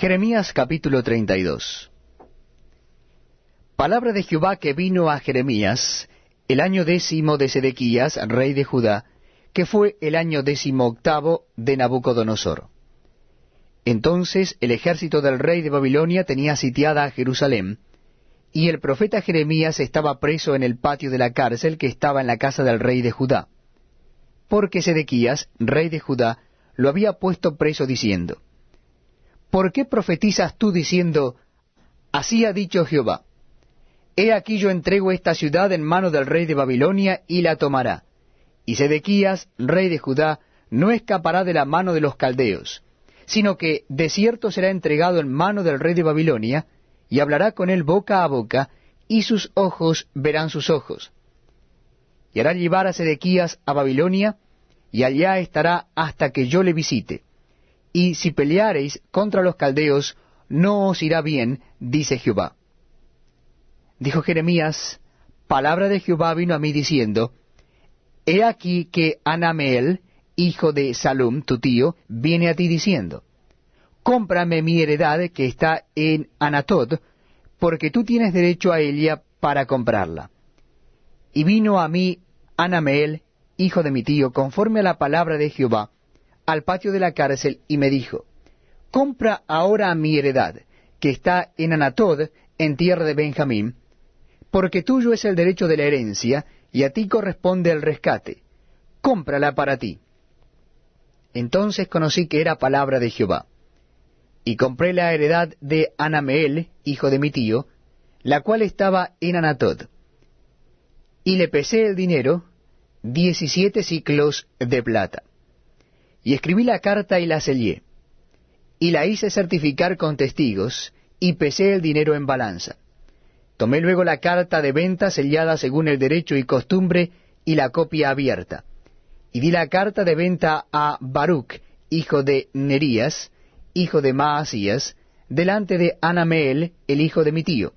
Jeremías capítulo 32 Palabra de Jehová que vino a Jeremías el año décimo de Sedequías, rey de Judá, que fue el año décimo octavo de Nabucodonosor. Entonces el ejército del rey de Babilonia tenía sitiada a Jerusalén, y el profeta Jeremías estaba preso en el patio de la cárcel que estaba en la casa del rey de Judá, porque Sedequías, rey de Judá, lo había puesto preso diciendo, ¿Por qué profetizas tú diciendo, Así ha dicho Jehová, He aquí yo entrego esta ciudad en mano del rey de Babilonia y la tomará, y Sedequías, rey de Judá, no escapará de la mano de los caldeos, sino que de cierto será entregado en mano del rey de Babilonia, y hablará con él boca a boca, y sus ojos verán sus ojos. Y hará llevar a Sedequías a Babilonia, y allá estará hasta que yo le visite. Y si peleareis contra los caldeos, no os irá bien, dice Jehová. Dijo Jeremías, palabra de Jehová vino a mí diciendo, He aquí que Anameel, hijo de Salum, tu tío, viene a ti diciendo, cómprame mi heredad que está en Anatod, porque tú tienes derecho a ella para comprarla. Y vino a mí Anameel, hijo de mi tío, conforme a la palabra de Jehová, al patio de la cárcel, y me dijo, Compra ahora mi heredad, que está en Anatod, en tierra de Benjamín, porque tuyo es el derecho de la herencia, y a ti corresponde el rescate. Cómprala para ti. Entonces conocí que era palabra de Jehová y compré la heredad de Anameel, hijo de mi tío, la cual estaba en Anatod. Y le pesé el dinero, diecisiete ciclos de plata. Y escribí la carta y la sellé. Y la hice certificar con testigos, y pesé el dinero en balanza. Tomé luego la carta de venta sellada según el derecho y costumbre, y la copia abierta. Y di la carta de venta a Baruch, hijo de Nerías, hijo de Maasías, delante de Anameel, el hijo de mi tío,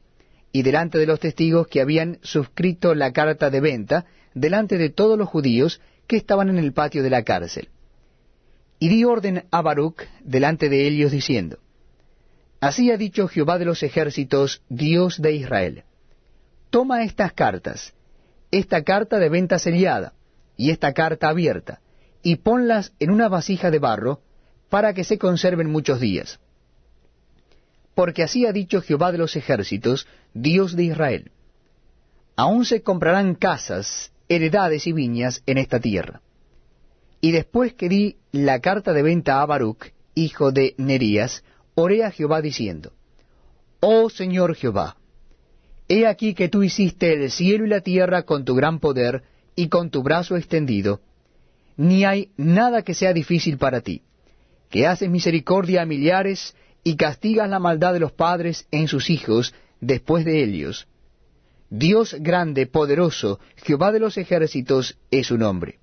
y delante de los testigos que habían suscrito la carta de venta, delante de todos los judíos que estaban en el patio de la cárcel. Y di orden a Baruch delante de ellos diciendo, Así ha dicho Jehová de los ejércitos, Dios de Israel, toma estas cartas, esta carta de venta sellada, y esta carta abierta, y ponlas en una vasija de barro, para que se conserven muchos días. Porque así ha dicho Jehová de los ejércitos, Dios de Israel. Aún se comprarán casas, heredades y viñas en esta tierra. Y después que di la carta de venta a Baruch, hijo de Nerías, oré a Jehová diciendo, Oh Señor Jehová, he aquí que tú hiciste el cielo y la tierra con tu gran poder y con tu brazo extendido, ni hay nada que sea difícil para ti que haces misericordia a millares y castigas la maldad de los padres en sus hijos después de ellos. Dios grande, poderoso, Jehová de los ejércitos es su nombre.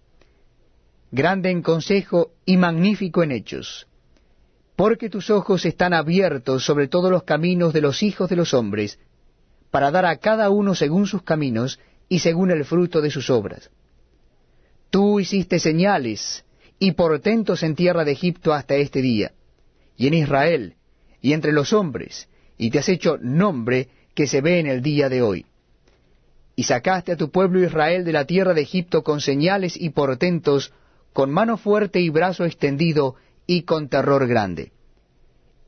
Grande en consejo y magnífico en hechos. Porque tus ojos están abiertos sobre todos los caminos de los hijos de los hombres, para dar a cada uno según sus caminos y según el fruto de sus obras. Tú hiciste señales, y portentos en tierra de Egipto hasta este día, y en Israel, y entre los hombres, y te has hecho nombre que se ve en el día de hoy. Y sacaste a tu pueblo Israel de la tierra de Egipto con señales y portentos, con mano fuerte y brazo extendido, y con terror grande.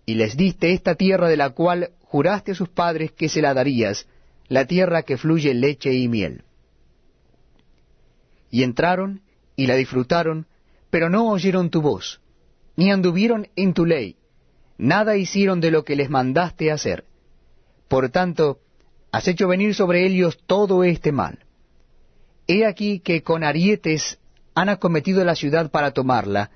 Y les diste esta tierra de la cual juraste a sus padres que se la darías, la tierra que fluye leche y miel. Y entraron, y la disfrutaron, pero no oyeron tu voz, ni anduvieron en tu ley, nada hicieron de lo que les mandaste hacer. Por tanto, has hecho venir sobre ellos todo este mal. He aquí que con arietes han acometido la ciudad para tomarla,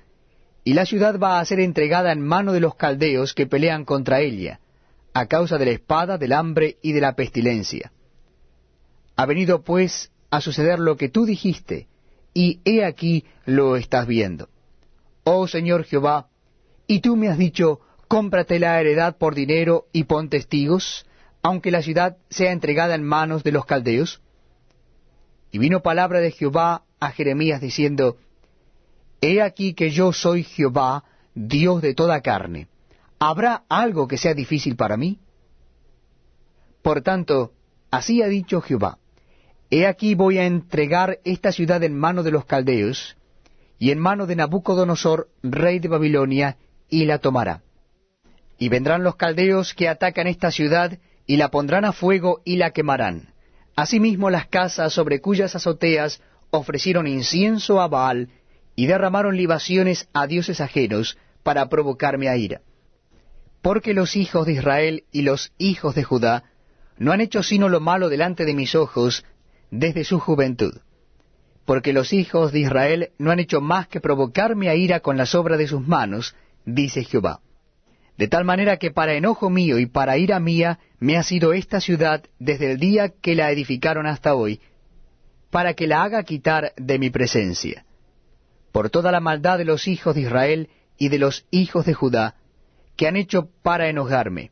y la ciudad va a ser entregada en mano de los caldeos que pelean contra ella, a causa de la espada, del hambre y de la pestilencia. Ha venido pues a suceder lo que tú dijiste, y he aquí lo estás viendo. Oh Señor Jehová, y tú me has dicho, cómprate la heredad por dinero y pon testigos, aunque la ciudad sea entregada en manos de los caldeos. Y vino palabra de Jehová a Jeremías diciendo, He aquí que yo soy Jehová, Dios de toda carne. ¿habrá algo que sea difícil para mí? Por tanto, así ha dicho Jehová, He aquí voy a entregar esta ciudad en mano de los caldeos, y en mano de Nabucodonosor, rey de Babilonia, y la tomará. Y vendrán los caldeos que atacan esta ciudad, y la pondrán a fuego y la quemarán. Asimismo las casas sobre cuyas azoteas ofrecieron incienso a Baal, y derramaron libaciones a dioses ajenos, para provocarme a ira. Porque los hijos de Israel y los hijos de Judá no han hecho sino lo malo delante de mis ojos desde su juventud. Porque los hijos de Israel no han hecho más que provocarme a ira con las obras de sus manos, dice Jehová. De tal manera que para enojo mío y para ira mía me ha sido esta ciudad desde el día que la edificaron hasta hoy, para que la haga quitar de mi presencia. Por toda la maldad de los hijos de Israel y de los hijos de Judá, que han hecho para enojarme.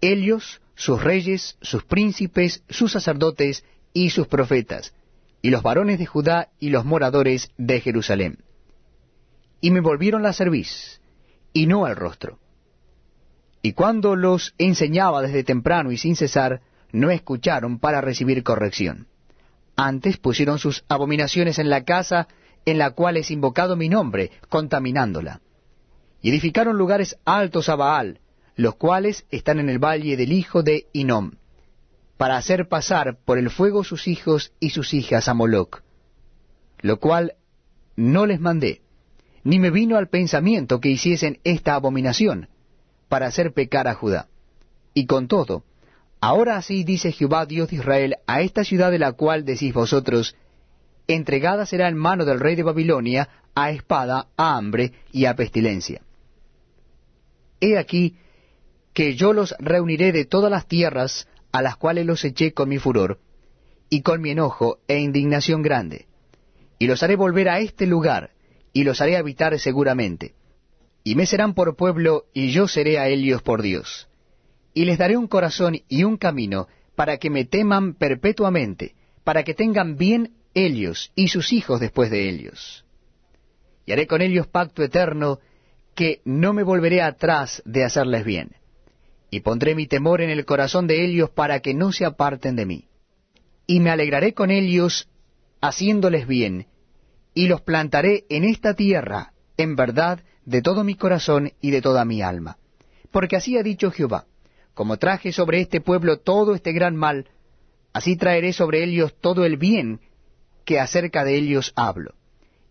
Ellos, sus reyes, sus príncipes, sus sacerdotes y sus profetas, y los varones de Judá y los moradores de Jerusalén. Y me volvieron la cerviz, y no al rostro. Y cuando los enseñaba desde temprano y sin cesar, no escucharon para recibir corrección. Antes pusieron sus abominaciones en la casa en la cual es invocado mi nombre, contaminándola. Y edificaron lugares altos a Baal, los cuales están en el valle del hijo de Inom, para hacer pasar por el fuego sus hijos y sus hijas a Moloc, lo cual no les mandé, ni me vino al pensamiento que hiciesen esta abominación, para hacer pecar a Judá. Y con todo, ahora así dice Jehová Dios de Israel a esta ciudad de la cual decís vosotros, entregada será en mano del rey de Babilonia a espada, a hambre y a pestilencia. He aquí que yo los reuniré de todas las tierras a las cuales los eché con mi furor, y con mi enojo e indignación grande, y los haré volver a este lugar, y los haré habitar seguramente y me serán por pueblo, y yo seré a ellos por Dios. Y les daré un corazón y un camino, para que me teman perpetuamente, para que tengan bien ellos y sus hijos después de ellos. Y haré con ellos pacto eterno, que no me volveré atrás de hacerles bien. Y pondré mi temor en el corazón de ellos para que no se aparten de mí. Y me alegraré con ellos, haciéndoles bien, y los plantaré en esta tierra, en verdad, de todo mi corazón y de toda mi alma. Porque así ha dicho Jehová, como traje sobre este pueblo todo este gran mal, así traeré sobre ellos todo el bien que acerca de ellos hablo.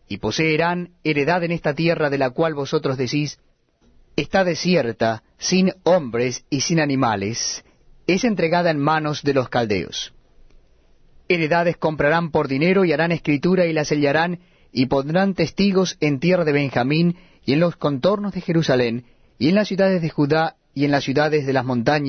Y poseerán heredad en esta tierra de la cual vosotros decís, está desierta, sin hombres y sin animales, es entregada en manos de los caldeos. Heredades comprarán por dinero y harán escritura y la sellarán, y pondrán testigos en tierra de Benjamín y en los contornos de Jerusalén, y en las ciudades de Judá, y en las ciudades de las montañas,